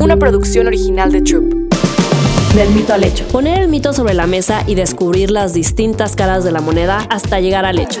una producción original de Troop. Del mito al hecho. Poner el mito sobre la mesa y descubrir las distintas caras de la moneda hasta llegar al hecho.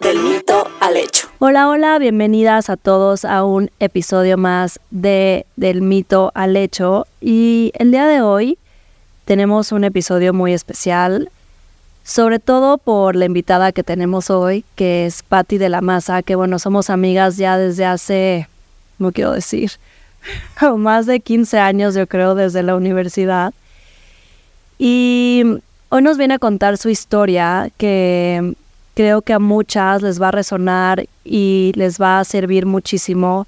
del mito al hecho. Hola, hola, bienvenidas a todos a un episodio más de Del mito al hecho. Y el día de hoy tenemos un episodio muy especial, sobre todo por la invitada que tenemos hoy, que es Patti de la Maza, que bueno, somos amigas ya desde hace, no quiero decir, más de 15 años yo creo desde la universidad. Y hoy nos viene a contar su historia que creo que a muchas les va a resonar y les va a servir muchísimo.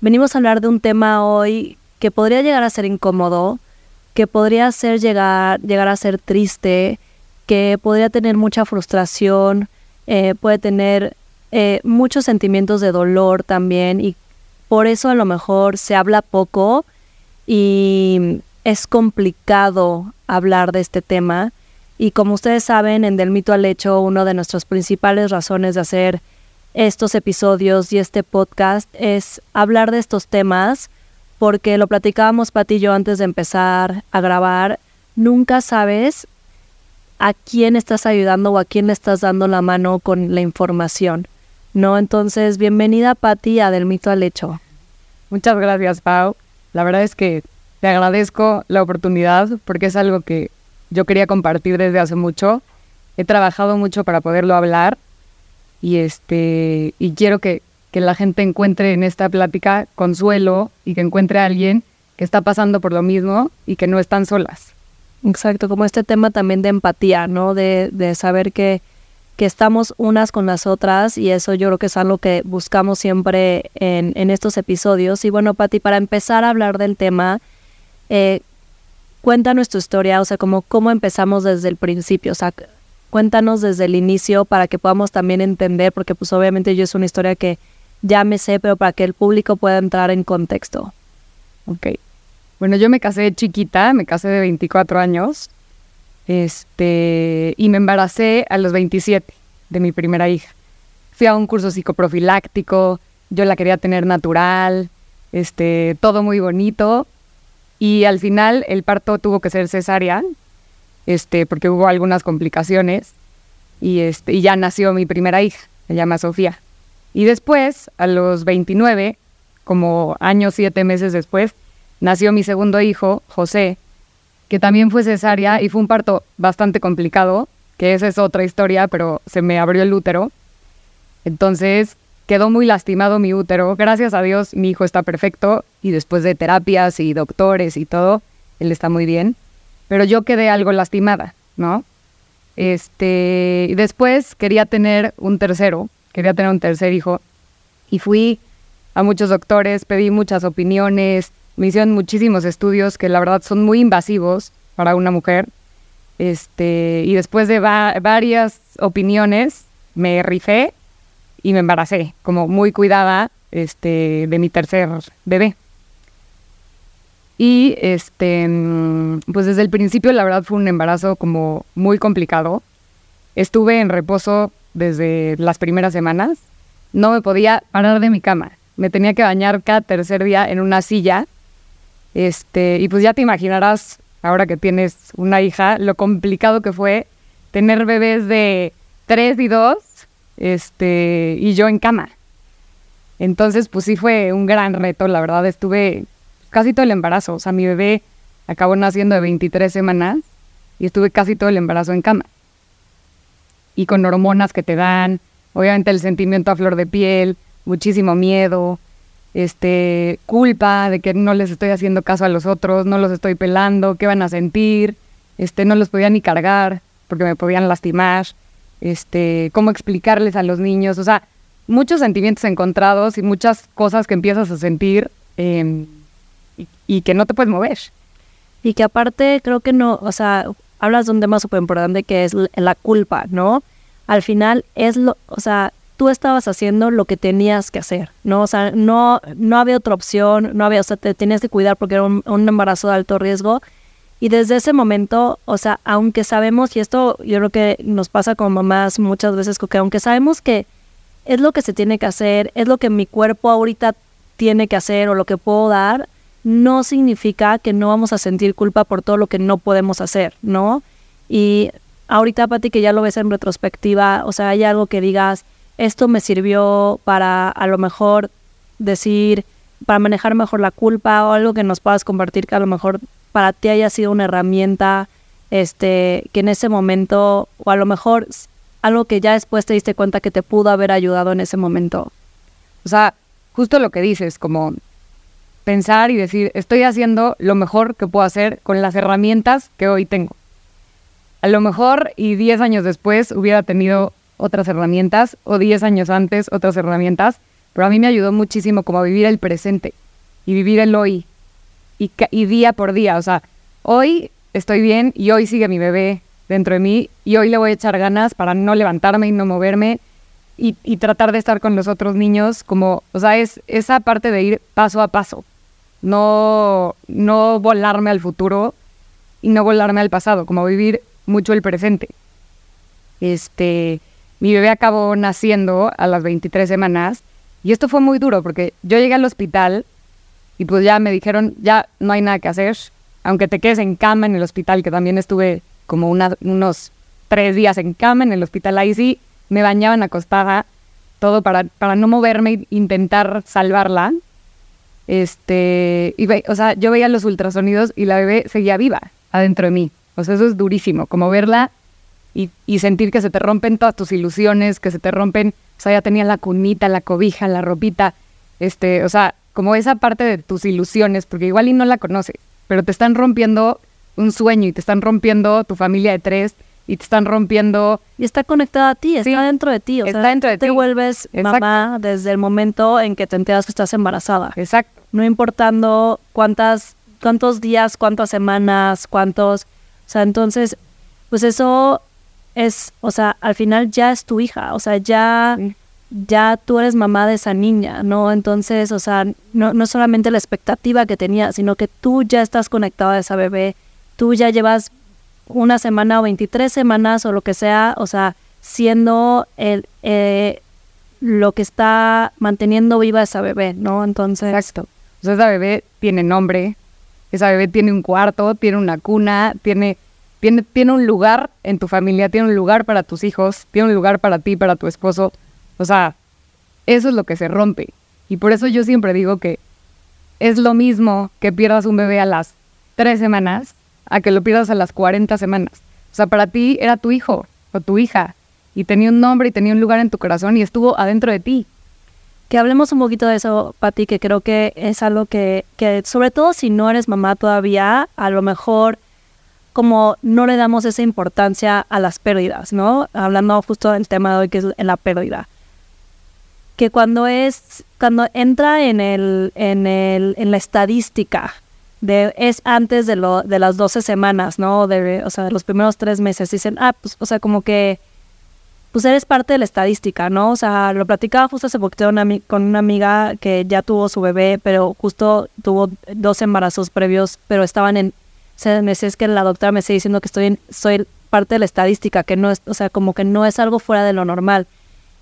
Venimos a hablar de un tema hoy que podría llegar a ser incómodo, que podría ser llegar, llegar a ser triste, que podría tener mucha frustración, eh, puede tener eh, muchos sentimientos de dolor también y por eso a lo mejor se habla poco y es complicado hablar de este tema. Y como ustedes saben, en Del Mito al Hecho, una de nuestras principales razones de hacer estos episodios y este podcast es hablar de estos temas, porque lo platicábamos Pati y yo antes de empezar a grabar, nunca sabes a quién estás ayudando o a quién le estás dando la mano con la información, ¿no? Entonces, bienvenida Pati a Del Mito al Hecho. Muchas gracias, Pau. La verdad es que te agradezco la oportunidad porque es algo que yo quería compartir desde hace mucho. He trabajado mucho para poderlo hablar y este y quiero que, que la gente encuentre en esta plática consuelo y que encuentre a alguien que está pasando por lo mismo y que no están solas. Exacto, como este tema también de empatía, ¿no? De, de saber que, que estamos unas con las otras y eso yo creo que es algo que buscamos siempre en, en estos episodios. Y bueno, Pati, para empezar a hablar del tema, eh, cuéntanos tu historia, o sea, como cómo empezamos desde el principio, o sea, cuéntanos desde el inicio para que podamos también entender, porque pues obviamente yo es una historia que ya me sé, pero para que el público pueda entrar en contexto. Ok. Bueno, yo me casé de chiquita, me casé de 24 años, este, y me embaracé a los 27 de mi primera hija. Fui a un curso psicoprofiláctico, yo la quería tener natural, este, todo muy bonito, y al final el parto tuvo que ser cesárea, este, porque hubo algunas complicaciones, y, este, y ya nació mi primera hija, se llama Sofía. Y después, a los 29, como años, siete meses después, nació mi segundo hijo, José, que también fue cesárea y fue un parto bastante complicado, que esa es otra historia, pero se me abrió el útero. Entonces quedó muy lastimado mi útero. Gracias a Dios mi hijo está perfecto y después de terapias y doctores y todo, él está muy bien. Pero yo quedé algo lastimada, ¿no? Este, y después quería tener un tercero, quería tener un tercer hijo y fui a muchos doctores, pedí muchas opiniones, me hicieron muchísimos estudios que la verdad son muy invasivos para una mujer. Este, y después de va varias opiniones, me rifé y me embaracé, como muy cuidada este, de mi tercer bebé. Y este, pues desde el principio la verdad fue un embarazo como muy complicado. Estuve en reposo desde las primeras semanas. No me podía parar de mi cama. Me tenía que bañar cada tercer día en una silla. Este, y pues ya te imaginarás, ahora que tienes una hija, lo complicado que fue tener bebés de 3 y 2 este, y yo en cama. Entonces, pues sí fue un gran reto, la verdad, estuve casi todo el embarazo, o sea, mi bebé acabó naciendo de 23 semanas y estuve casi todo el embarazo en cama. Y con hormonas que te dan, obviamente el sentimiento a flor de piel, muchísimo miedo, este, culpa de que no les estoy haciendo caso a los otros, no los estoy pelando, qué van a sentir, este, no los podía ni cargar porque me podían lastimar, este, cómo explicarles a los niños, o sea, muchos sentimientos encontrados y muchas cosas que empiezas a sentir eh, y, que no te puedes mover. Y que aparte creo que no, o sea, hablas de un tema súper importante que es la culpa, ¿no? Al final es lo, o sea, tú estabas haciendo lo que tenías que hacer, ¿no? O sea, no, no había otra opción, no había, o sea, te tenías que cuidar porque era un embarazo de alto riesgo. Y desde ese momento, o sea, aunque sabemos, y esto yo creo que nos pasa como mamás muchas veces, que aunque sabemos que es lo que se tiene que hacer, es lo que mi cuerpo ahorita tiene que hacer o lo que puedo dar, no significa que no vamos a sentir culpa por todo lo que no podemos hacer, ¿no? Y ahorita, Pati, que ya lo ves en retrospectiva, o sea, hay algo que digas, esto me sirvió para a lo mejor decir, para manejar mejor la culpa o algo que nos puedas compartir que a lo mejor para ti haya sido una herramienta, este, que en ese momento, o a lo mejor algo que ya después te diste cuenta que te pudo haber ayudado en ese momento. O sea, justo lo que dices, como pensar y decir, estoy haciendo lo mejor que puedo hacer con las herramientas que hoy tengo. A lo mejor y 10 años después hubiera tenido otras herramientas o 10 años antes otras herramientas, pero a mí me ayudó muchísimo como a vivir el presente y vivir el hoy y, día por día. O sea, hoy estoy bien y hoy sigue mi bebé dentro de mí y hoy le voy a echar ganas para no levantarme y no moverme y, tratar de estar con los otros niños como, o sea, es esa parte de ir paso a paso, no, no volarme al futuro y no volarme al pasado, como vivir mucho el presente. Este, mi bebé acabó naciendo a las 23 semanas y esto fue muy duro porque yo llegué al hospital y pues ya me dijeron, ya no hay nada que hacer, aunque te quedes en cama en el hospital, que también estuve como unos tres días en cama en el hospital, ahí sí me bañaban acostada, todo para, para no moverme e intentar salvarla. Este, y o sea, yo veía los ultrasonidos y la bebé seguía viva adentro de mí. O sea, eso es durísimo, como verla y, y sentir que se te rompen todas tus ilusiones, que se te rompen, o sea, ya tenía la cunita, la cobija, la ropita, este, o sea, como esa parte de tus ilusiones, porque igual y no la conoces, pero te están rompiendo un sueño y te están rompiendo tu familia de tres y te están rompiendo... Y está conectada a ti, está dentro de ti. O está dentro de te ti. Te vuelves mamá desde el momento en que te enteras que estás embarazada. Exacto. No importando cuántas, cuántos días, cuántas semanas, cuántos... O sea, entonces, pues eso es, o sea, al final ya es tu hija, o sea, ya ya tú eres mamá de esa niña, ¿no? Entonces, o sea, no, no solamente la expectativa que tenía, sino que tú ya estás conectada a esa bebé, tú ya llevas una semana o 23 semanas o lo que sea, o sea, siendo el, eh, lo que está manteniendo viva esa bebé, ¿no? Entonces... Exacto. O sea, esa bebé tiene nombre, esa bebé tiene un cuarto, tiene una cuna, tiene, tiene, tiene un lugar en tu familia, tiene un lugar para tus hijos, tiene un lugar para ti, para tu esposo. O sea, eso es lo que se rompe. Y por eso yo siempre digo que es lo mismo que pierdas un bebé a las tres semanas a que lo pierdas a las 40 semanas. O sea, para ti era tu hijo o tu hija y tenía un nombre y tenía un lugar en tu corazón y estuvo adentro de ti. Que hablemos un poquito de eso, Pati, que creo que es algo que, que, sobre todo si no eres mamá todavía, a lo mejor como no le damos esa importancia a las pérdidas, ¿no? Hablando justo del tema de hoy que es la pérdida que cuando es, cuando entra en el, en el, en la estadística de, es antes de lo, de las 12 semanas, ¿no? De, o sea, de los primeros tres meses, dicen, ah, pues, o sea, como que, pues eres parte de la estadística, ¿no? O sea, lo platicaba justo hace poquito con una amiga que ya tuvo su bebé, pero justo tuvo dos embarazos previos, pero estaban en, o sea, me es que la doctora me está diciendo que estoy en, soy parte de la estadística, que no es, o sea, como que no es algo fuera de lo normal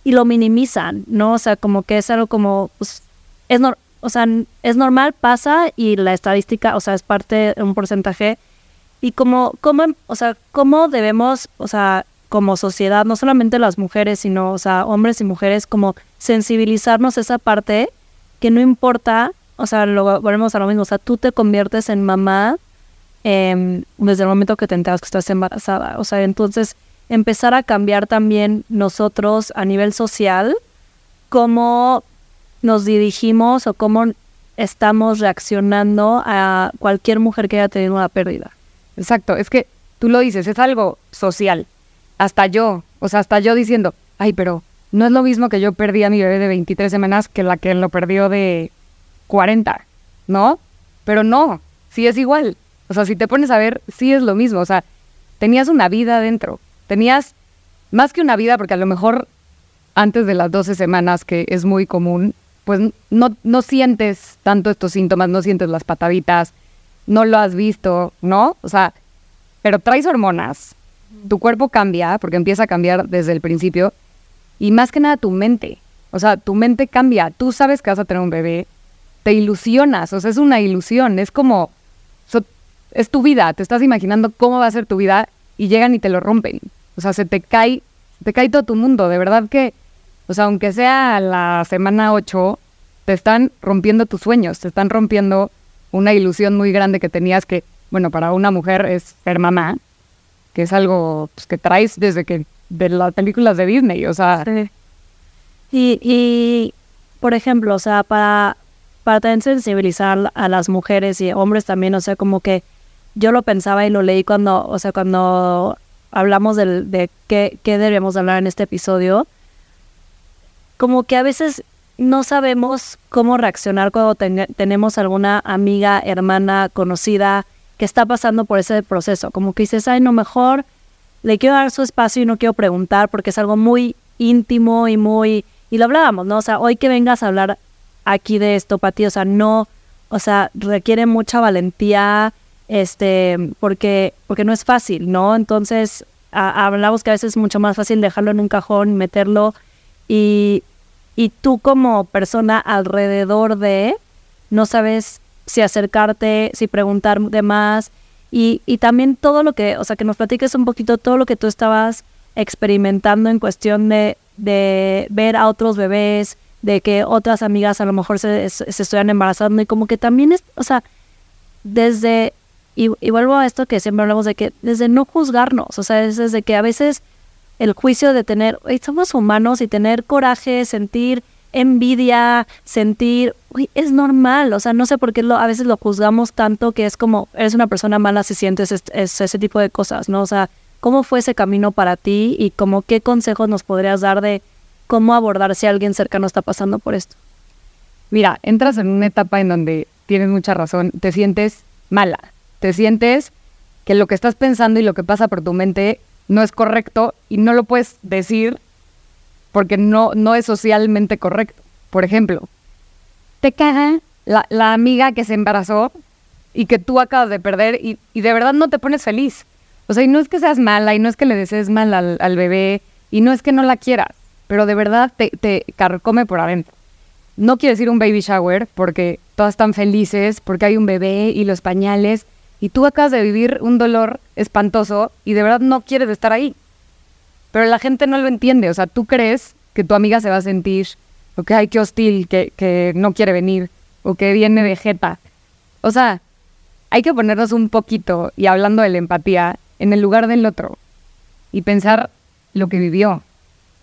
y lo minimizan, ¿no? O sea, como que es algo como, pues, es, no, o sea, es normal, pasa y la estadística, o sea, es parte de un porcentaje. Y como, como, o sea, cómo debemos, o sea, como sociedad, no solamente las mujeres, sino, o sea, hombres y mujeres, como sensibilizarnos esa parte que no importa, o sea, lo volvemos a lo mismo, o sea, tú te conviertes en mamá em, desde el momento que te enteras que estás embarazada, o sea, entonces empezar a cambiar también nosotros a nivel social cómo nos dirigimos o cómo estamos reaccionando a cualquier mujer que haya tenido una pérdida. Exacto, es que tú lo dices, es algo social. Hasta yo, o sea, hasta yo diciendo, ay, pero no es lo mismo que yo perdí a mi bebé de 23 semanas que la que lo perdió de 40, ¿no? Pero no, sí es igual. O sea, si te pones a ver, sí es lo mismo. O sea, tenías una vida dentro. Tenías más que una vida, porque a lo mejor antes de las 12 semanas, que es muy común, pues no, no sientes tanto estos síntomas, no sientes las pataditas, no lo has visto, ¿no? O sea, pero traes hormonas, tu cuerpo cambia, porque empieza a cambiar desde el principio, y más que nada tu mente. O sea, tu mente cambia, tú sabes que vas a tener un bebé, te ilusionas, o sea, es una ilusión, es como, es tu vida, te estás imaginando cómo va a ser tu vida y llegan y te lo rompen. O sea, se te cae, te cae todo tu mundo, de verdad que, o sea, aunque sea la semana 8, te están rompiendo tus sueños, te están rompiendo una ilusión muy grande que tenías que, bueno, para una mujer es ser mamá, que es algo pues, que traes desde que, de las películas de Disney, o sea. Y, y, por ejemplo, o sea, para, para también sensibilizar a las mujeres y hombres también, o sea, como que yo lo pensaba y lo leí cuando, o sea, cuando hablamos del, de qué, qué debemos hablar en este episodio, como que a veces no sabemos cómo reaccionar cuando tenemos alguna amiga, hermana, conocida que está pasando por ese proceso. Como que dices, ay, no, mejor le quiero dar su espacio y no quiero preguntar porque es algo muy íntimo y muy... Y lo hablábamos, ¿no? O sea, hoy que vengas a hablar aquí de esto, Pati, o sea, no, o sea, requiere mucha valentía, este, porque, porque no es fácil, ¿no? Entonces, hablamos que a veces es mucho más fácil dejarlo en un cajón, meterlo y, y tú como persona alrededor de, no sabes si acercarte, si preguntar de más y, y también todo lo que, o sea, que nos platiques un poquito todo lo que tú estabas experimentando en cuestión de, de ver a otros bebés, de que otras amigas a lo mejor se, se, estuvieran embarazando y como que también es, o sea, desde, y, vuelvo a esto que siempre hablamos de que desde no juzgarnos, o sea, es desde que a veces el juicio de tener, somos humanos y tener coraje, sentir envidia, sentir, uy, es normal, o sea, no sé por qué lo, a veces lo juzgamos tanto que es como, eres una persona mala si sientes ese tipo de cosas, ¿no? O sea, ¿cómo fue ese camino para ti y como qué consejos nos podrías dar de cómo abordar si alguien cercano está pasando por esto? Mira, entras en una etapa en donde tienes mucha razón, te sientes mala, te sientes que lo que estás pensando y lo que pasa por tu mente no es correcto y no lo puedes decir porque no, no es socialmente correcto. Por ejemplo, te caga la, la amiga que se embarazó y que tú acabas de perder y, y, de verdad no te pones feliz. O sea, y no es que seas mala y no es que le desees mal al, al bebé y no es que no la quieras, pero de verdad te, te carcome por adentro. No quiero decir un baby shower porque todas están felices, porque hay un bebé y los pañales, y tú acabas de vivir un dolor espantoso y de verdad no quieres estar ahí. Pero la gente no lo entiende, o sea, tú crees que tu amiga se va a sentir, o que hay que hostil, que, que no quiere venir, o que viene de jeta. O sea, hay que ponernos un poquito, y hablando de la empatía, en el lugar del otro y pensar lo que vivió.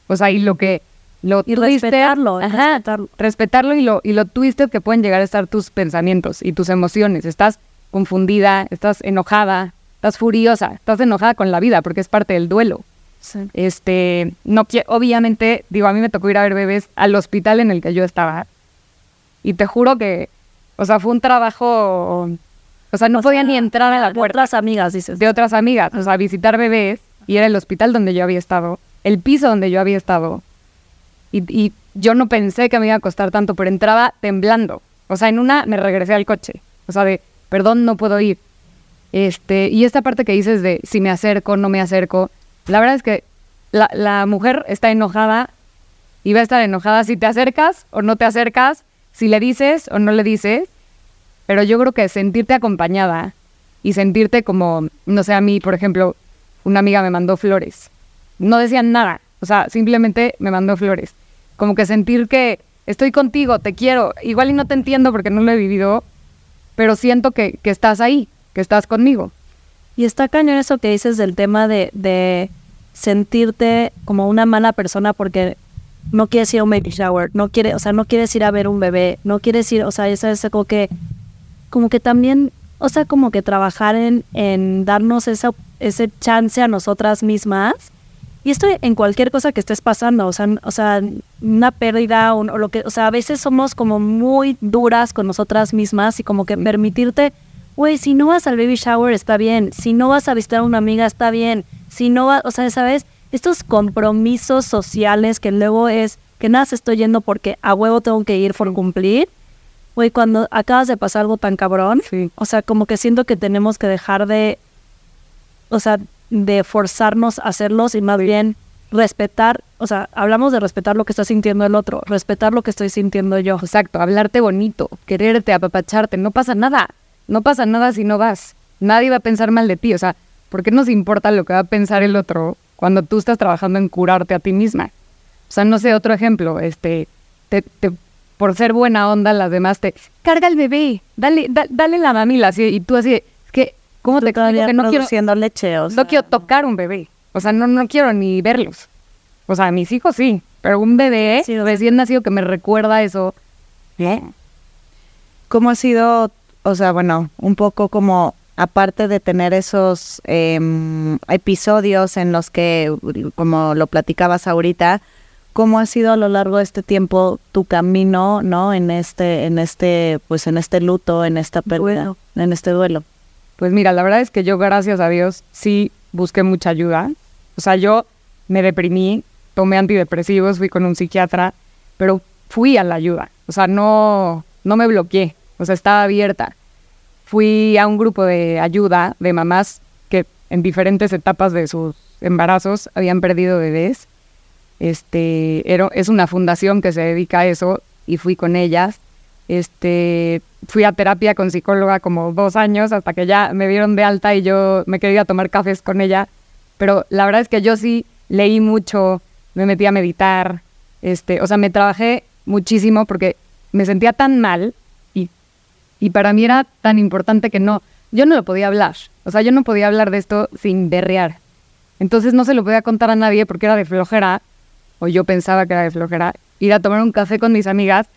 O sea, y lo que lo y respetarlo, ajá, respetarlo, respetarlo y lo y lo twisted que pueden llegar a estar tus pensamientos y tus emociones. Estás confundida, estás enojada, estás furiosa, estás enojada con la vida porque es parte del duelo. Este, no obviamente, digo, a mí me tocó ir a ver bebés al hospital en el que yo estaba. Y te juro que, o sea, fue un trabajo, o sea, no podía ni entrar a la puerta. De otras amigas, dices. De otras amigas, o sea, visitar bebés y era el hospital donde yo había estado, el piso donde yo había estado. Y, y yo no pensé que me iba a costar tanto, pero entraba temblando. O sea, en una me regresé al coche. O sea, de, perdón, no puedo ir. Este, y esta parte que dices de si me acerco, no me acerco, la verdad es que la, la mujer está enojada y va a estar enojada si te acercas o no te acercas, si le dices o no le dices, pero yo creo que sentirte acompañada y sentirte como, no sé, a mí, por ejemplo, una amiga me mandó flores. No decían nada, o sea, simplemente me mandó flores. Como que sentir que estoy contigo, te quiero, igual y no te entiendo porque no lo he vivido, pero siento que, que estás ahí, que estás conmigo. Y está cañón eso que dices del tema de, de sentirte como una mala persona porque no quieres ir a un baby shower, no quiere, o sea, no quieres ir a ver un bebé, no quieres ir, o sea, eso es como que, como que también, o sea, como que trabajar en, en darnos esa, ese chance a nosotras mismas. Y esto en cualquier cosa que estés pasando, o sea, o sea una pérdida o, o lo que, o sea, a veces somos como muy duras con nosotras mismas y como que permitirte güey, si no vas al baby shower está bien, si no vas a visitar a una amiga está bien, si no vas, o sea, ¿sabes? Estos compromisos sociales que luego es que nada se estoy yendo porque a huevo tengo que ir por cumplir. Güey, cuando acabas de pasar algo tan cabrón, Sí. o sea, como que siento que tenemos que dejar de, o sea, de forzarnos a hacerlos y más bien respetar, o sea, hablamos de respetar lo que está sintiendo el otro, respetar lo que estoy sintiendo yo. Exacto, hablarte bonito, quererte, apapacharte, no pasa nada. No pasa nada si no vas. Nadie va a pensar mal de ti. O sea, ¿por qué nos importa lo que va a pensar el otro cuando tú estás trabajando en curarte a ti misma? O sea, no sé, otro ejemplo, este, te, te- por ser buena onda, las demás te carga el bebé, dale, da- dale la mamila, así, y tú así, ¿cómo Tú te explico que no quiero, leche, o no quiero tocar un bebé? O sea, no, no quiero ni verlos. O sea, mis hijos sí, pero un bebé Sí, recién nacido que me recuerda eso, ¿no? ¿Cómo ha sido, o sea, bueno, un poco como, aparte de tener esos em, episodios en los que, como lo platicabas ahorita, cómo ha sido a lo largo de este tiempo tu camino, ¿no? En este, en este, pues en este luto, en esta pérdida, en este duelo. Pues mira, la verdad es que yo, gracias a Dios, sí busqué mucha ayuda. O sea, yo me deprimí, tomé antidepresivos, fui con un psiquiatra, pero fui a la ayuda. O sea, no, no me bloqueé, o sea, estaba abierta. Fui a un grupo de ayuda de mamás que en diferentes etapas de sus embarazos habían perdido bebés. Este, era- es una fundación que se dedica a eso y fui con ellas. Este, fui a terapia con psicóloga como dos años hasta que ya me dieron de alta y yo me quería tomar cafés con ella. Pero la verdad es que yo sí leí mucho, me metí a meditar, este, o sea, me trabajé muchísimo porque me sentía tan mal y, y para mí era tan importante que no, yo no lo podía hablar. O sea, yo no podía hablar de esto sin berrear. Entonces no se lo podía contar a nadie porque era de flojera, o yo pensaba que era de flojera, ir a tomar un café con mis amigas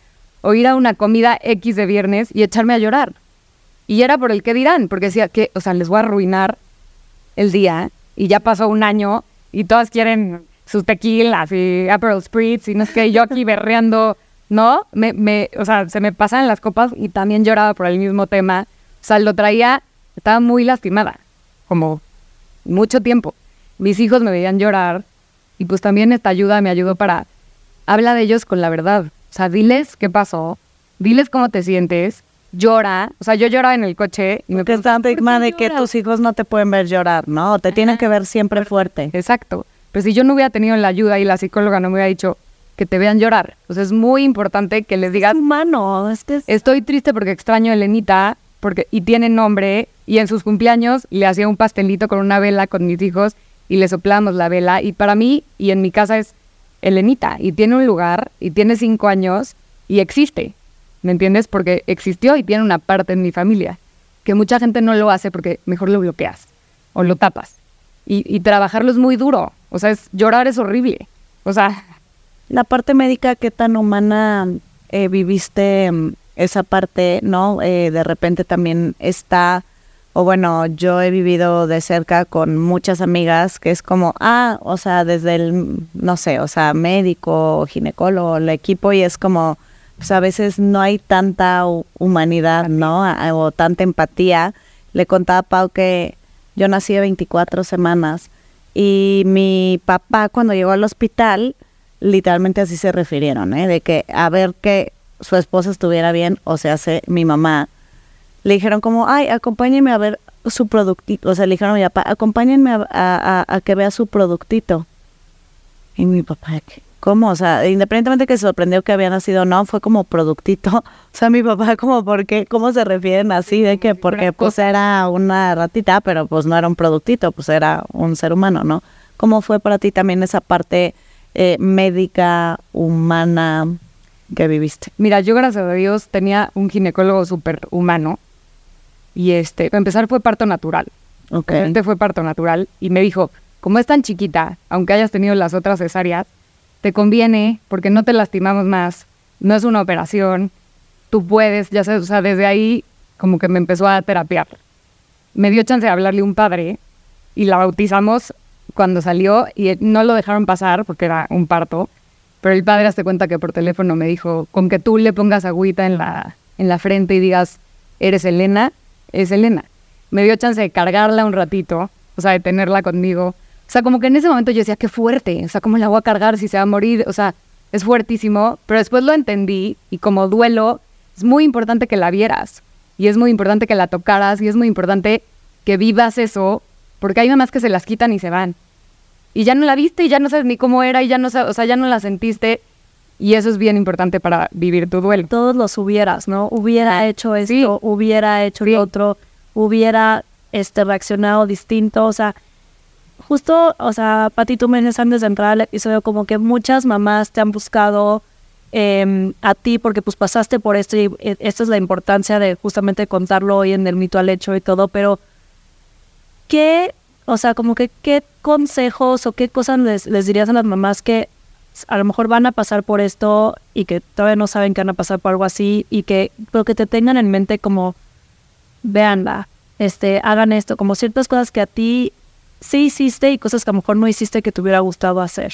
o ir a una comida X de viernes y echarme a llorar. Y era por el que dirán, porque decía que, o sea, les voy a arruinar el día y ya pasó un año y todas quieren sus tequilas y Aperol Spritz y no sé qué, yo aquí berreando, ¿no? Me, me, o sea, se me pasaban las copas y también lloraba por el mismo tema. O sea, lo traía, estaba muy lastimada, como mucho tiempo. Mis hijos me veían llorar y pues también esta ayuda me ayudó para habla de ellos con la verdad. O sea, diles qué pasó, diles cómo te sientes, llora. O sea, yo lloraba en el coche y me Porque está preguntaban, estigma "¿Por qué de que lloras?". tus hijos no te pueden ver llorar, ¿no? Te tienen que ver siempre fuerte. Exacto. Pero si yo no hubiera tenido la ayuda y la psicóloga no me hubiera dicho que te vean llorar. O sea, es muy importante que les digas, humano, es que es- estoy triste porque extraño a Elenita porque, y tiene nombre y en sus cumpleaños le hacía un pastelito con una vela con mis hijos y le soplábamos la vela y para mí y en mi casa es Elenita y tiene un lugar y tiene cinco años y existe, ¿me entiendes? Porque existió y tiene una parte en mi familia que mucha gente no lo hace porque mejor lo bloqueas o lo tapas y, trabajarlo es muy duro, o sea, es, llorar es horrible, o sea, La parte médica, ¿qué tan humana eh, viviste mm, esa parte, no? Eh, de repente también está, o bueno, yo he vivido de cerca con muchas amigas que es como, ah, o sea, desde el, no sé, o sea, médico, ginecólogo, el equipo, y es como, pues a veces no hay tanta hu- humanidad, ¿no? O tanta empatía. Le contaba a Pau que yo nací de 24 semanas y mi papá cuando llegó al hospital, literalmente así se refirieron, ¿eh? de que a ver que su esposa estuviera bien, o sea, hace mi mamá, le dijeron como, ay, acompáñenme a ver su productito, o sea, le dijeron a mi papá, acompáñenme a, a- a- a que vea su productito. Y mi papá. ¿cómo? O sea, independientemente que se sorprendió que había nacido o no, fue como productito. O sea, mi papá como, ¿por qué? ¿Cómo se refieren así? De que, porque pues era una ratita, pero pues no era un productito, pues era un ser humano, ¿no? ¿Cómo fue para ti también esa parte eh, médica, humana que viviste? Mira, yo gracias a Dios tenía un ginecólogo súper humano y este, para empezar fue parto natural. Ok. Este fue parto natural y me dijo, como es tan chiquita, aunque hayas tenido las otras cesáreas, te conviene porque no te lastimamos más, no es una operación, tú puedes, ya sabes, o sea, desde ahí como que me empezó a terapiar. Me dio chance de hablarle a un padre y la bautizamos cuando salió y no lo dejaron pasar porque era un parto, pero el padre hace cuenta que por teléfono me dijo, con que tú le pongas agüita en la, en la frente y digas, eres Elena, es Elena. Me dio chance de cargarla un ratito, o sea, de tenerla conmigo. O sea, como que en ese momento yo decía, qué fuerte, o sea, ¿cómo la voy a cargar si se va a morir? O sea, es fuertísimo, pero después lo entendí y como duelo, es muy importante que la vieras y es muy importante que la tocaras y es muy importante que vivas eso, porque hay mamás que se las quitan y se van. Y ya no la viste y ya no sabes ni cómo era y ya no o sea, ya no la sentiste y eso es bien importante para vivir tu duelo. Todos los hubieras, ¿no? Hubiera hecho esto, hubiera hecho lo otro, hubiera este, reaccionado distinto, o sea, justo, o sea, Pati, tú me dices antes de entrar al episodio como que muchas mamás te han buscado em, a ti porque pues pasaste por esto y eh, esta es la importancia de justamente contarlo hoy en el mito al hecho y todo, pero ¿qué, o sea, como que qué consejos o qué cosas les, les dirías a las mamás que a lo mejor van a pasar por esto y que todavía no saben que van a pasar por algo así y que, pero que te tengan en mente como, véanla, este, hagan esto, como ciertas cosas que a ti sí hiciste y cosas que a lo mejor no hiciste que te hubiera gustado hacer.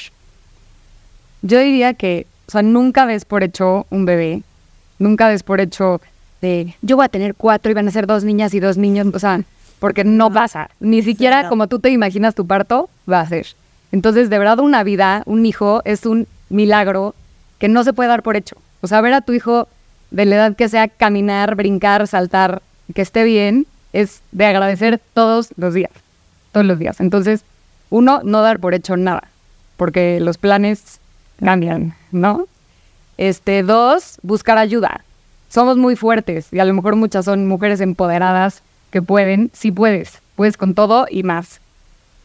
Yo diría que, o sea, nunca des por hecho un bebé, nunca des por hecho de yo voy a tener cuatro y van a ser dos niñas y dos niños, o sea, porque no pasa, ni siquiera como tú te imaginas tu parto va a ser. Entonces, de verdad, una vida, un hijo, es un milagro que no se puede dar por hecho. O sea, ver a tu hijo de la edad que sea caminar, brincar, saltar, que esté bien, es de agradecer todos los días todos los días. Entonces, uno, no dar por hecho nada, porque los planes cambian, ¿no? Este, dos, buscar ayuda. Somos muy fuertes y a lo mejor muchas son mujeres empoderadas que pueden, sí puedes, puedes con todo y más.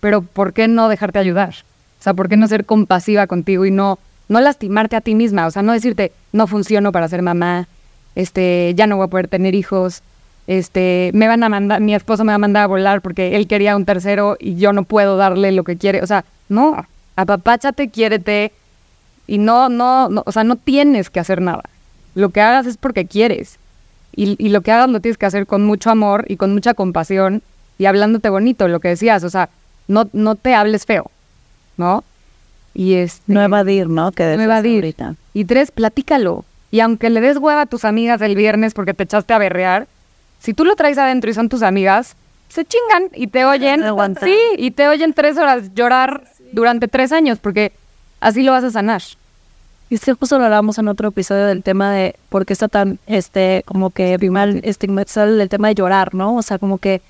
Pero ¿por qué no dejarte ayudar? O sea, ¿por qué no ser compasiva contigo y no, no lastimarte a ti misma? O sea, no decirte, no funciono para ser mamá, este, ya no voy a poder tener hijos, este, me van a mandar, mi esposo me va a mandar a volar porque él quería un tercero y yo no puedo darle lo que quiere. O sea, no, apapáchate, quiérete y no, no, no, o sea, no tienes que hacer nada. Lo que hagas es porque quieres. Y, y, lo que hagas lo tienes que hacer con mucho amor y con mucha compasión y hablándote bonito, lo que decías, o sea, no, no te hables feo, ¿no? Y este, no evadir, ¿no? Que no evadir. Y tres, platícalo. Y aunque le des hueva a tus amigas el viernes porque te echaste a berrear, si tú lo traes adentro y son tus amigas, se chingan y te oyen. Sí, y te oyen tres horas llorar durante tres años, porque así lo vas a sanar. Y es que justo lo hablábamos en otro episodio del tema de por qué está tan, este, como que mal estigmatizado el tema de llorar, ¿no? O sea, como que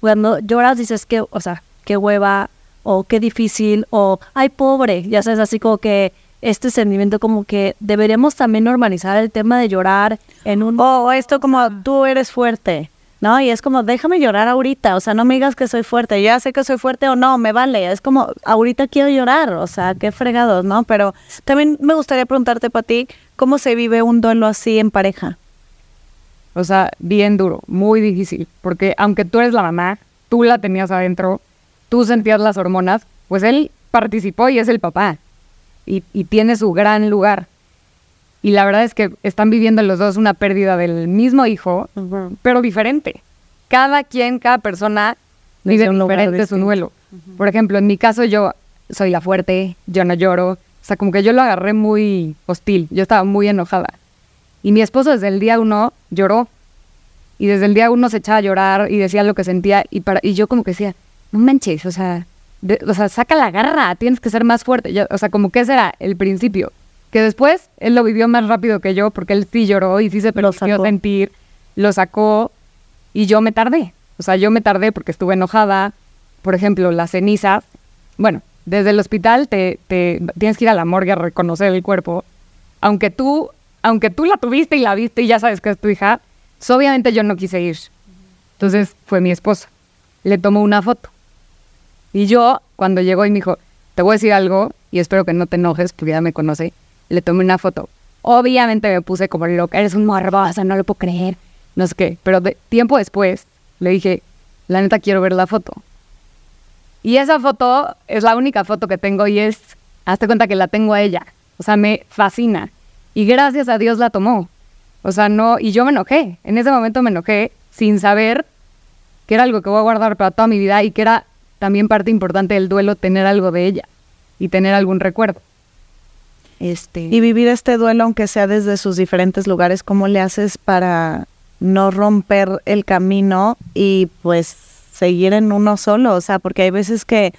cuando lloras dices que, o sea, qué hueva, o qué difícil, o ay, pobre, ya sabes, así como que este sentimiento como que deberíamos también normalizar el tema de llorar en un... O esto como tú eres fuerte, ¿no? Y es como, déjame llorar ahorita, o sea, no me digas que soy fuerte, ya sé que soy fuerte o no, me vale, es como, ahorita quiero llorar, o sea, qué fregados, ¿no? Pero también me gustaría preguntarte para ti, ¿cómo se vive un duelo así en pareja? O sea, bien duro, muy difícil, porque aunque tú eres la mamá, tú la tenías adentro, tú sentías las hormonas, pues él participó y es el papá y, tiene su gran lugar. Y la verdad es que están viviendo los dos una pérdida del mismo hijo, pero diferente. Cada quien, cada persona vive diferente su duelo. Por ejemplo, en mi caso yo soy la fuerte, yo no lloro. O sea, como que yo lo agarré muy hostil, yo estaba muy enojada. Y mi esposo desde el día uno lloró. Y desde el día uno se echaba a llorar y decía lo que sentía. Y, para, y yo como que decía, no manches, o sea, o sea, saca la garra, tienes que ser más fuerte. o sea, como que ese era el principio. Que después él lo vivió más rápido que yo porque él sí lloró y sí se permitió sentir, lo sacó y yo me tardé. O sea, yo me tardé porque estuve enojada. Por ejemplo, las cenizas. Bueno, desde el hospital te, te tienes que ir a la morgue a reconocer el cuerpo. Aunque tú, aunque tú la tuviste y la viste y ya sabes que es tu hija, pues obviamente yo no quise ir. Entonces fue mi esposa. Le tomó una foto y yo, cuando llegó y me dijo, te voy a decir algo y espero que no te enojes porque ya me conoce, le tomé una foto. Obviamente me puse como loca, eres un morboso, no lo puedo creer, no sé qué. Pero de, tiempo después le dije, la neta quiero ver la foto. Y esa foto es la única foto que tengo y es, hazte cuenta que la tengo a ella. O sea, me fascina. Y gracias a Dios la tomó. O sea, no, y yo me enojé. En ese momento me enojé sin saber que era algo que voy a guardar para toda mi vida y que era también parte importante del duelo tener algo de ella y tener algún recuerdo. Este... Y vivir este duelo, aunque sea desde sus diferentes lugares, ¿cómo le haces para no romper el camino y pues seguir en uno solo, o sea, porque hay veces que,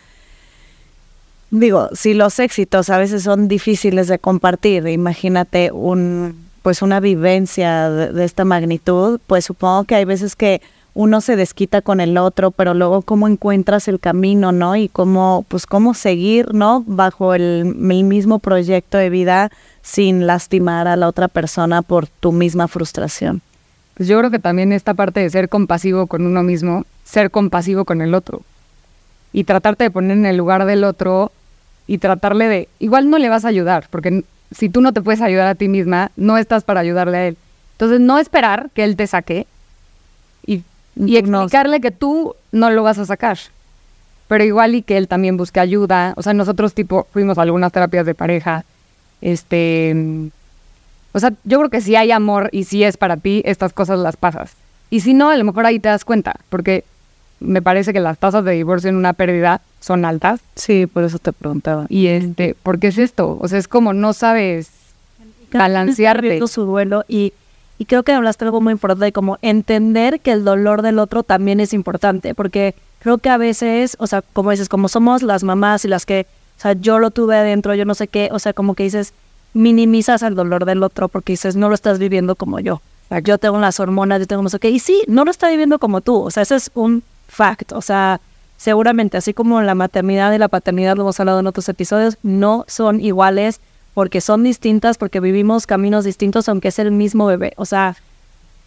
digo, si los éxitos a veces son difíciles de compartir, imagínate un, pues una vivencia de, de esta magnitud, pues supongo que hay veces que uno se desquita con el otro, pero luego cómo encuentras el camino, ¿no? Y cómo, pues cómo seguir, ¿no? Bajo el, mismo proyecto de vida sin lastimar a la otra persona por tu misma frustración. Pues yo creo que también esta parte de ser compasivo con uno mismo, ser compasivo con el otro. Y tratarte de poner en el lugar del otro y tratarle de, igual no le vas a ayudar, porque si tú no te puedes ayudar a ti misma, no estás para ayudarle a él. Entonces no esperar que él te saque y explicarle que tú no lo vas a sacar. Pero igual y que él también busque ayuda. O sea, nosotros tipo fuimos a algunas terapias de pareja. Este, o sea, yo creo que si hay amor y si es para ti, estas cosas las pasas. Y si no, a lo mejor ahí te das cuenta, porque me parece que las tasas de divorcio en una pérdida son altas. Sí, por eso te preguntaba. Y este, ¿por qué es esto? O sea, es como no sabes balancearte. su duelo y y creo que hablaste algo muy importante, como entender que el dolor del otro también es importante, porque creo que a veces, o sea, como dices, como somos las mamás y las que, o sea, yo lo tuve adentro, yo no sé qué, o sea, como que dices, minimizas el dolor del otro porque dices, no lo estás viviendo como yo. Yo tengo las hormonas, yo tengo no sé qué, y sí, no lo está viviendo como tú, o sea, ese es un fact, o sea, seguramente, así como la maternidad y la paternidad, lo hemos hablado en otros episodios, no son iguales porque son distintas, porque vivimos caminos distintos, aunque es el mismo bebé. O sea,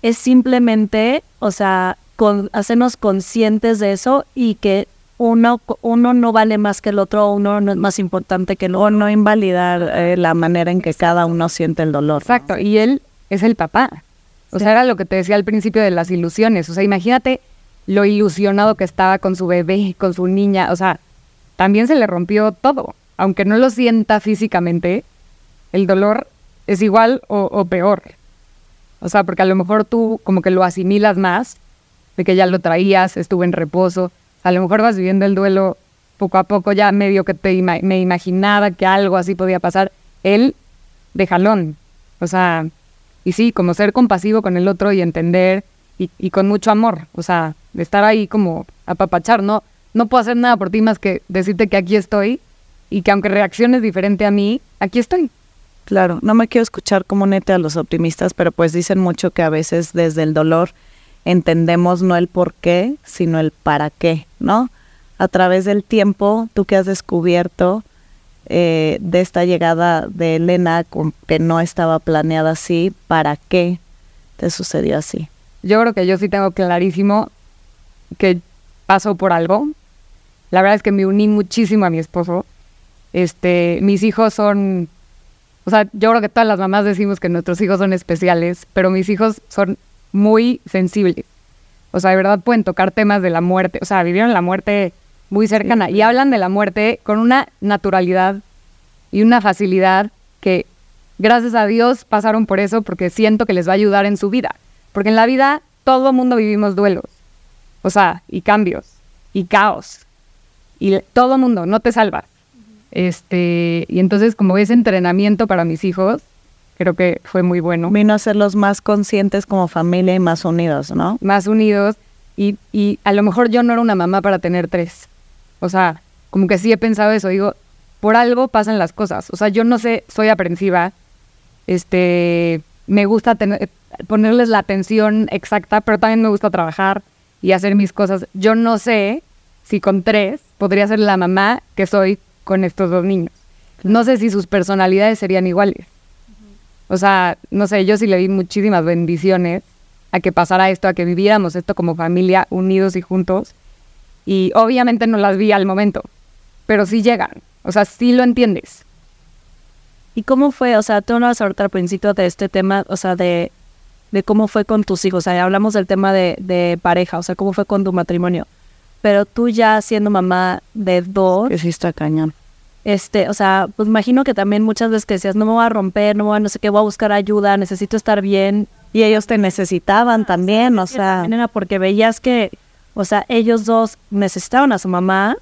es simplemente, o sea, con, hacernos conscientes de eso y que uno, uno no vale más que el otro, uno no es más importante que el otro. O no invalidar eh, la manera en que cada uno siente el dolor. Exacto, y él es el papá. O sea, era lo que te decía al principio de las ilusiones. O sea, imagínate lo ilusionado que estaba con su bebé, con su niña. O sea, también se le rompió todo. Aunque no lo sienta físicamente, el dolor es igual o, peor. O sea, porque a lo mejor tú como que lo asimilas más, de que ya lo traías, estuvo en reposo. A lo mejor vas viviendo el duelo poco a poco, ya medio que te me imaginaba que algo así podía pasar. Él de jalón. O sea, y sí, como ser compasivo con el otro y entender y, y con mucho amor. O sea, de estar ahí como apapachar, ¿no? No puedo hacer nada por ti más que decirte que aquí estoy y que aunque reacciones diferente a mí, aquí estoy. Claro, no me quiero escuchar como nete a los optimistas, pero pues dicen mucho que a veces desde el dolor entendemos no el por qué, sino el para qué, ¿no? A través del tiempo, tú que has descubierto eh, de esta llegada de Elena, que no estaba planeada así, ¿para qué te sucedió así? Yo creo que yo sí tengo clarísimo que pasó por algo. La verdad es que me uní muchísimo a mi esposo. Este, mis hijos son o sea, yo creo que todas las mamás decimos que nuestros hijos son especiales, pero mis hijos son muy sensibles. O sea, de verdad pueden tocar temas de la muerte. O sea, vivieron la muerte muy cercana y hablan de la muerte con una naturalidad y una facilidad que, gracias a Dios, pasaron por eso porque siento que les va a ayudar en su vida. Porque en la vida todo mundo vivimos duelos. O sea, y cambios, y caos. Y todo mundo, no te salvas. Este, y entonces como ese entrenamiento para mis hijos, creo que fue muy bueno. Vino a los más conscientes como familia y más unidos, ¿no? Más unidos. Y, y a lo mejor yo no era una mamá para tener tres. O sea, como que sí he pensado eso. Digo, por algo pasan las cosas. O sea, yo no sé, soy aprensiva. Este, me gusta tener, ponerles la atención exacta, pero también me gusta trabajar y hacer mis cosas. Yo no sé si con tres podría ser la mamá que soy con estos dos niños. No sé si sus personalidades serían iguales. O sea, no sé, yo sí le di muchísimas bendiciones a que pasara esto, a que viviéramos esto como familia, unidos y juntos. Y obviamente no las vi al momento, pero sí llegan. O sea, sí lo entiendes. ¿Y cómo fue? O sea, tú no vas a hablar al principio de este tema, o sea, de, de cómo fue con tus hijos. O sea, hablamos del tema de, de pareja, o sea, cómo fue con tu matrimonio pero tú ya siendo mamá de dos. Que sí está cañón. Este, o sea, pues imagino que también muchas veces que decías, no me voy a romper, no voy a no sé qué, voy a buscar ayuda, necesito estar bien. Y ellos te necesitaban también, o sea. Era porque veías que, o sea, ellos dos necesitaban a su mamá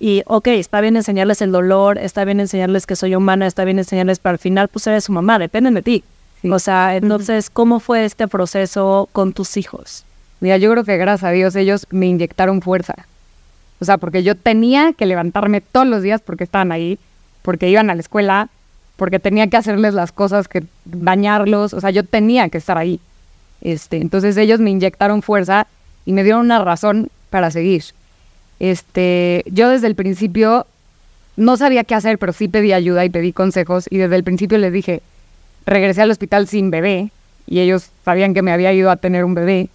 y, ok, está bien enseñarles el dolor, está bien enseñarles que soy humana, está bien enseñarles, pero al final, pues eres su mamá, dependen de ti. Sí. O sea, entonces, ¿cómo fue este proceso con tus hijos? Mira, yo creo que gracias a Dios ellos me inyectaron fuerza. O sea, porque yo tenía que levantarme todos los días porque estaban ahí, porque iban a la escuela, porque tenía que hacerles las cosas, que bañarlos, o sea, yo tenía que estar ahí. Este, entonces ellos me inyectaron fuerza y me dieron una razón para seguir. Este, yo desde el principio no sabía qué hacer, pero sí pedí ayuda y pedí consejos y desde el principio les dije, regresé al hospital sin bebé y ellos sabían que me había ido a tener un bebé.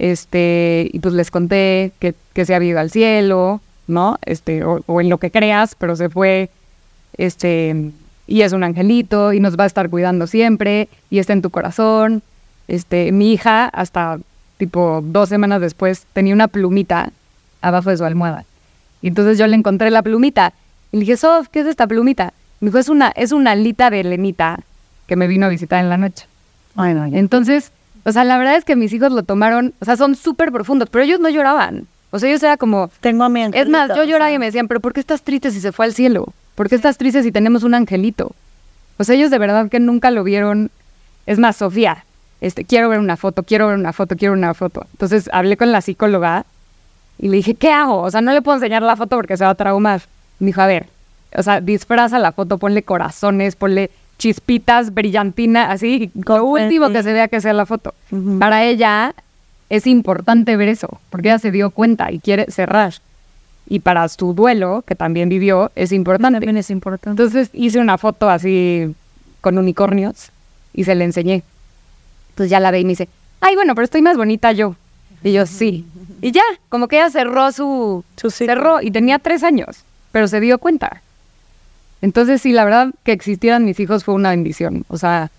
Este, y pues les conté que, que se había ido al cielo, ¿no? Este, o, o en lo que creas, pero se fue, este, y es un angelito y nos va a estar cuidando siempre y está en tu corazón. Este, mi hija, hasta tipo dos semanas después, tenía una plumita abajo de su almohada. Y entonces yo le encontré la plumita y le dije, Sof, ¿qué es esta plumita? Me dijo, es una, es una alita de Elenita que me vino a visitar en la noche. Bueno, ya. Entonces, o sea, la verdad es que mis hijos lo tomaron, o sea, son súper profundos, pero ellos no lloraban. O sea, ellos era como, tengo a mi es más, yo o lloraba sea, y me decían, pero ¿por qué estás triste si se fue al cielo? ¿Por qué estás triste si tenemos un angelito? O sea, ellos de verdad que nunca lo vieron. Es más, Sofía, este, quiero ver una foto, quiero ver una foto, quiero una foto. Entonces hablé con la psicóloga y le dije, ¿qué hago? O sea, no le puedo enseñar la foto porque se va a traumar. Me dijo, a ver, o sea, disfraza la foto, ponle corazones, ponle chispitas, brillantina, así, lo último que se vea que sea la foto. Para ella es importante ver eso, porque ella se dio cuenta y quiere cerrar. Y para su duelo, que también vivió, es importante. También es importante. Entonces hice una foto así con unicornios y se le enseñé. Entonces ya la ve y me dice, ay, bueno, pero estoy más bonita yo. Y yo, sí. Y ya, como que ella cerró su... Su cerró y tenía tres años, pero se dio cuenta. Entonces sí, la verdad que existieran mis hijos fue una bendición. O sea,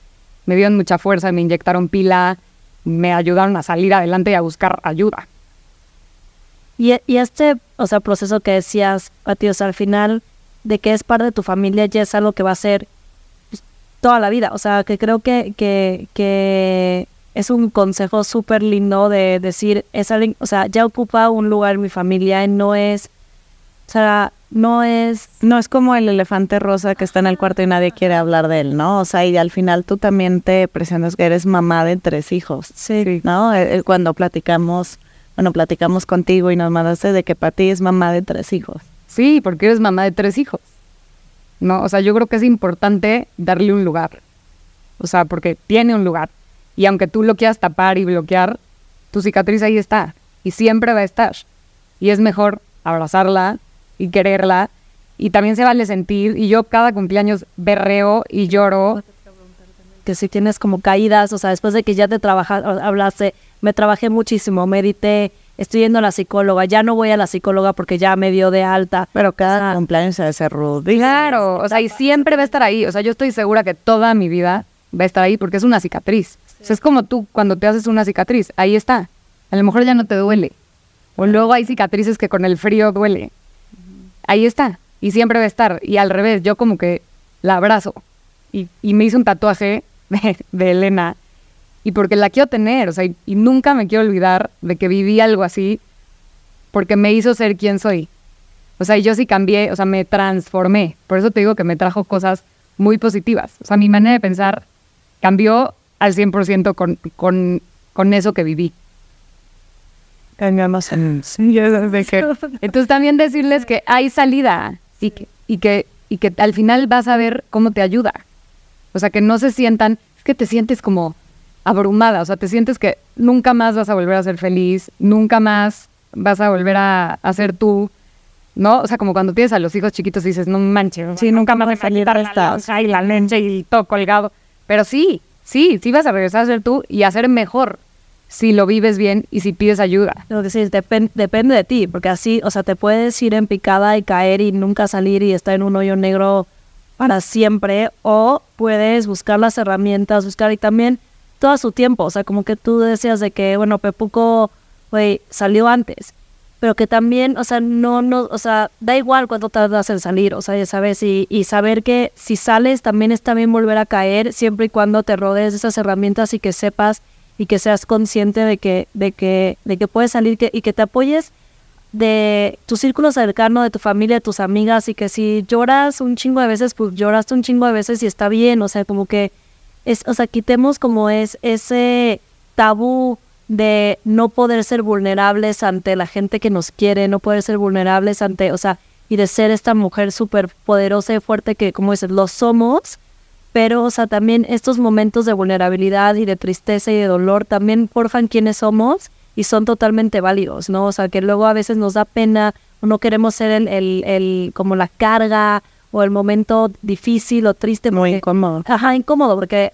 me dieron mucha fuerza, me inyectaron pila, me ayudaron a salir adelante y a buscar ayuda. Y, este, o sea, proceso que decías, Pati, o sea, al final, de que es parte de tu familia, ya es algo que va a ser pues, toda la vida. O sea, que creo que, que, que es un consejo súper lindo de decir, es alguien, o sea, ya ocupa un lugar en mi familia y no es, o sea, no es, No es como el elefante rosa que está en el cuarto y nadie quiere hablar de él, ¿no? O sea, y al final tú también te presentas que eres mamá de tres hijos, sí, ¿no? Eh, eh, Cuando platicamos, bueno, platicamos contigo y nos mandaste de que Pati es mamá de tres hijos. Sí, porque eres mamá de tres hijos. No, o sea, yo creo que es importante darle un lugar. O sea, porque tiene un lugar. Y aunque tú lo quieras tapar y bloquear, tu cicatriz ahí está. Y siempre va a estar. Y es mejor abrazarla y quererla. Y también se vale sentir. Y yo cada cumpleaños berreo y lloro. que si tienes como caídas, o sea, después de que ya te trabajas, hablaste, me trabajé muchísimo, medité, estoy yendo a la psicóloga, ya no voy a la psicóloga porque ya me dio de alta. Pero cada O sea, cumpleaños se ser rudísimo. Claro, o sea, y siempre va a estar ahí. O sea, yo estoy segura que toda mi vida va a estar ahí porque es una cicatriz. O sea, es como tú cuando te haces una cicatriz, ahí está. A lo mejor ya no te duele. O luego hay cicatrices que con el frío duele. Ahí está. Y siempre va a estar. Y al revés, yo como que la abrazo. Y, me hice un tatuaje de, Elena. Y porque la quiero tener. O sea, y, nunca me quiero olvidar de que viví algo así porque me hizo ser quien soy. O sea, yo sí cambié, o sea, me transformé. Por eso te digo que me trajo cosas muy positivas. O sea, mi manera de pensar cambió al 100% con, con, con eso que viví. En... Sí, yo desde que... Entonces también decirles que hay salida y que, y que, y que al final vas a ver cómo te ayuda. O sea, que no se sientan, es que te sientes como abrumada, o sea, te sientes que nunca más vas a volver a ser feliz, nunca más vas a volver a, a ser tú, ¿no? O sea, como cuando tienes a los hijos chiquitos y dices, no manches, sí, nunca más vas a la lonja y la leche y todo colgado. Pero sí, sí, sí vas a regresar a ser tú y a ser mejor si lo vives bien y si pides ayuda. Lo que sí, depen- depende de ti, porque así, o sea, te puedes ir en picada y caer y nunca salir y estar en un hoyo negro para siempre, o puedes buscar las herramientas, buscar y también todo su tiempo, o sea, como que tú decías de que, bueno, Pepuco, salió antes, pero que también, o sea, no, no, o sea, da igual cuánto tardas en salir, o sea, ya sabes, y, y saber que si sales también está bien volver a caer, siempre y cuando te rodees de esas herramientas y que sepas y que seas consciente de que, de que, de que puedes salir que, y que te apoyes de tu círculo cercano, de tu familia, de tus amigas, y que si lloras un chingo de veces, pues lloraste un chingo de veces y está bien, o sea, como que es, o sea, quitemos como es ese tabú de no poder ser vulnerables ante la gente que nos quiere, no poder ser vulnerables ante, o sea, y de ser esta mujer súper poderosa y fuerte que, como dices, lo somos, pero, o sea, también estos momentos de vulnerabilidad y de tristeza y de dolor también forjan quiénes somos y son totalmente válidos, ¿no? O sea, que luego a veces nos da pena o no queremos ser el, el, el como la carga o el momento difícil o triste. Muy porque- incómodo. Ajá, incómodo, porque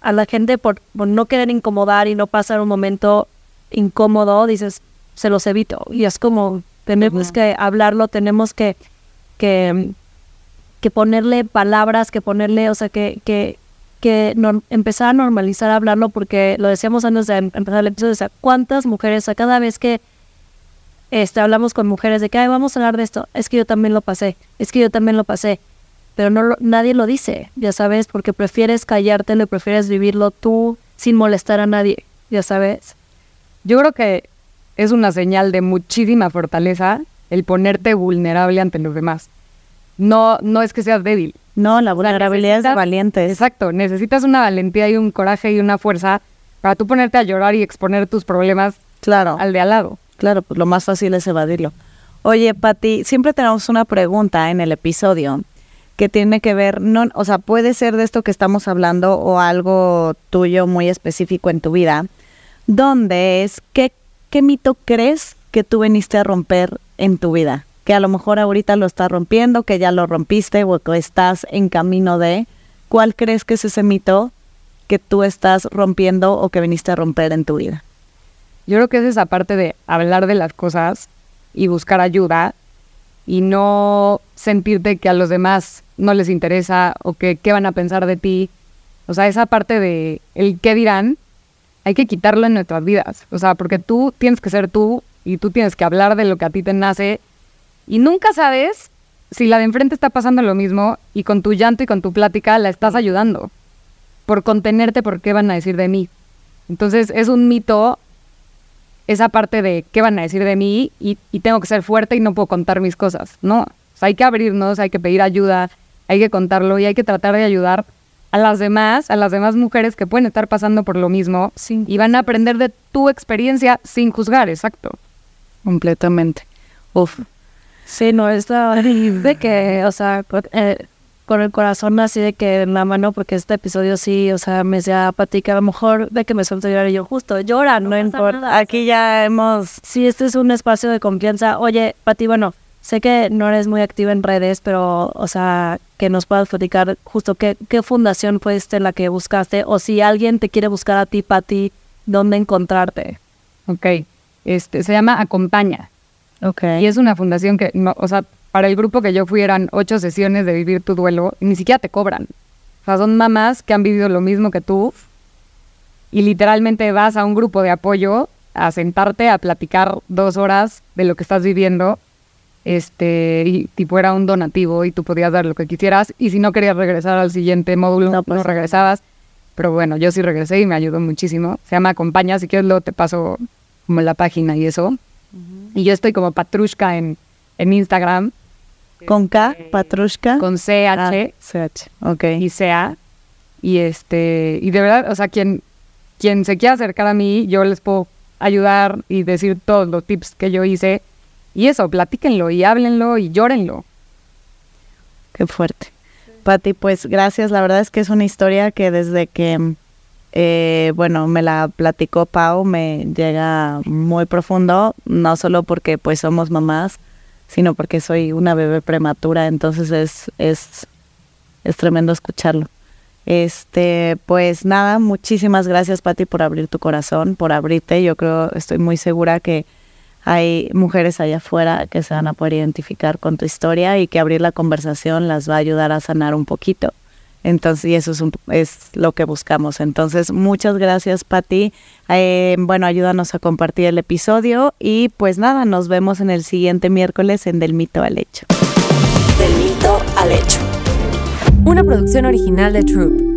a la gente por, por no querer incomodar y no pasar un momento incómodo, dices, se los evito. Y es como, tenemos que hablarlo, tenemos que, que, que ponerle palabras, que ponerle, o sea, que, que, que nor- empezar a normalizar hablarlo, porque lo decíamos antes de em- empezar el episodio, o sea, cuántas mujeres, o sea, cada vez que este, hablamos con mujeres de que, ay, vamos a hablar de esto, es que yo también lo pasé, es que yo también lo pasé, pero no nadie lo dice, ya sabes, porque prefieres callártelo y prefieres vivirlo tú sin molestar a nadie, ya sabes. Yo creo que es una señal de muchísima fortaleza el ponerte vulnerable ante los demás. No, no es que seas débil. No, la vulnerabilidad es de necesitas- valientes. Exacto, necesitas una valentía y un coraje y una fuerza para tú ponerte a llorar y exponer tus problemas Claro. al de al lado. Claro, pues lo más fácil es evadirlo. Oye, Pati, siempre tenemos una pregunta en el episodio que tiene que ver, no, o sea, puede ser de esto que estamos hablando o algo tuyo muy específico en tu vida, donde es, ¿qué, qué mito crees que tú viniste a romper en tu vida? Que a lo mejor ahorita lo estás rompiendo, que ya lo rompiste o que estás en camino de, ¿cuál crees que es ese mito que tú estás rompiendo o que viniste a romper en tu vida? Yo creo que es esa parte de hablar de las cosas y buscar ayuda y no sentirte que a los demás no les interesa o que qué van a pensar de ti. O sea, esa parte de el qué dirán, hay que quitarlo en nuestras vidas. O sea, porque tú tienes que ser tú y tú tienes que hablar de lo que a ti te nace y nunca sabes si la de enfrente está pasando lo mismo y con tu llanto y con tu plática la estás ayudando. Por contenerte, por qué van a decir de mí. Entonces es un mito esa parte de qué van a decir de mí y, y tengo que ser fuerte y no puedo contar mis cosas. No, o sea, hay que abrirnos, hay que pedir ayuda, hay que contarlo y hay que tratar de ayudar a las demás, a las demás mujeres que pueden estar pasando por lo mismo y van a aprender de tu experiencia sin juzgar, exacto. Completamente. Uf. Sí, no, es la de que, o sea, con, eh, con el corazón así de que en la mano, porque este episodio sí, o sea, me decía Pati que a lo mejor de que me suelto a llorar y yo justo llora, no, importa. Aquí ya hemos... Sí, este es un espacio de confianza. Oye, Pati, bueno, sé que no eres muy activa en redes, pero, o sea, que nos puedas platicar justo qué, qué fundación fue esta en la que buscaste, o si alguien te quiere buscar a ti, Pati, dónde encontrarte. Ok, este, se llama Acompaña Y es una fundación que, no, o sea, para el grupo que yo fui eran ocho sesiones de vivir tu duelo y ni siquiera te cobran. O sea, son mamás que han vivido lo mismo que tú y literalmente vas a un grupo de apoyo a sentarte a platicar dos horas de lo que estás viviendo. Este, y tipo era un donativo y tú podías dar lo que quisieras. Y si no querías regresar al siguiente módulo, No nada. regresabas. Pero bueno, yo sí regresé y me ayudó muchísimo. Se llama Acompaña, si quieres luego te paso como la página y eso. Y yo estoy como Patrushka en, en Instagram, ¿Con K? ¿Patrushka? con CH Ah, CH. Ok. y sea y este y de verdad o sea quien quien se quiera acercar a mí yo les puedo ayudar y decir todos los tips que yo hice y eso platíquenlo y háblenlo y llórenlo Qué fuerte. Pati, pues gracias. La verdad es que es una historia que desde que, eh, bueno, me la platicó Pau, me llega muy profundo, no solo porque pues somos mamás, sino porque soy una bebé prematura, entonces es, es, es tremendo escucharlo. Este, pues nada, muchísimas gracias Pati por abrir tu corazón, por abrirte. Yo creo, estoy muy segura que hay mujeres allá afuera que se van a poder identificar con tu historia y que abrir la conversación las va a ayudar a sanar un poquito. Entonces, y eso es, un- es lo que buscamos. Entonces, muchas gracias, Pati. Eh, bueno, ayúdanos a compartir el episodio y pues nada, nos vemos en el siguiente miércoles en Del Mito al Hecho. Del mito al hecho. Una producción original de Troop.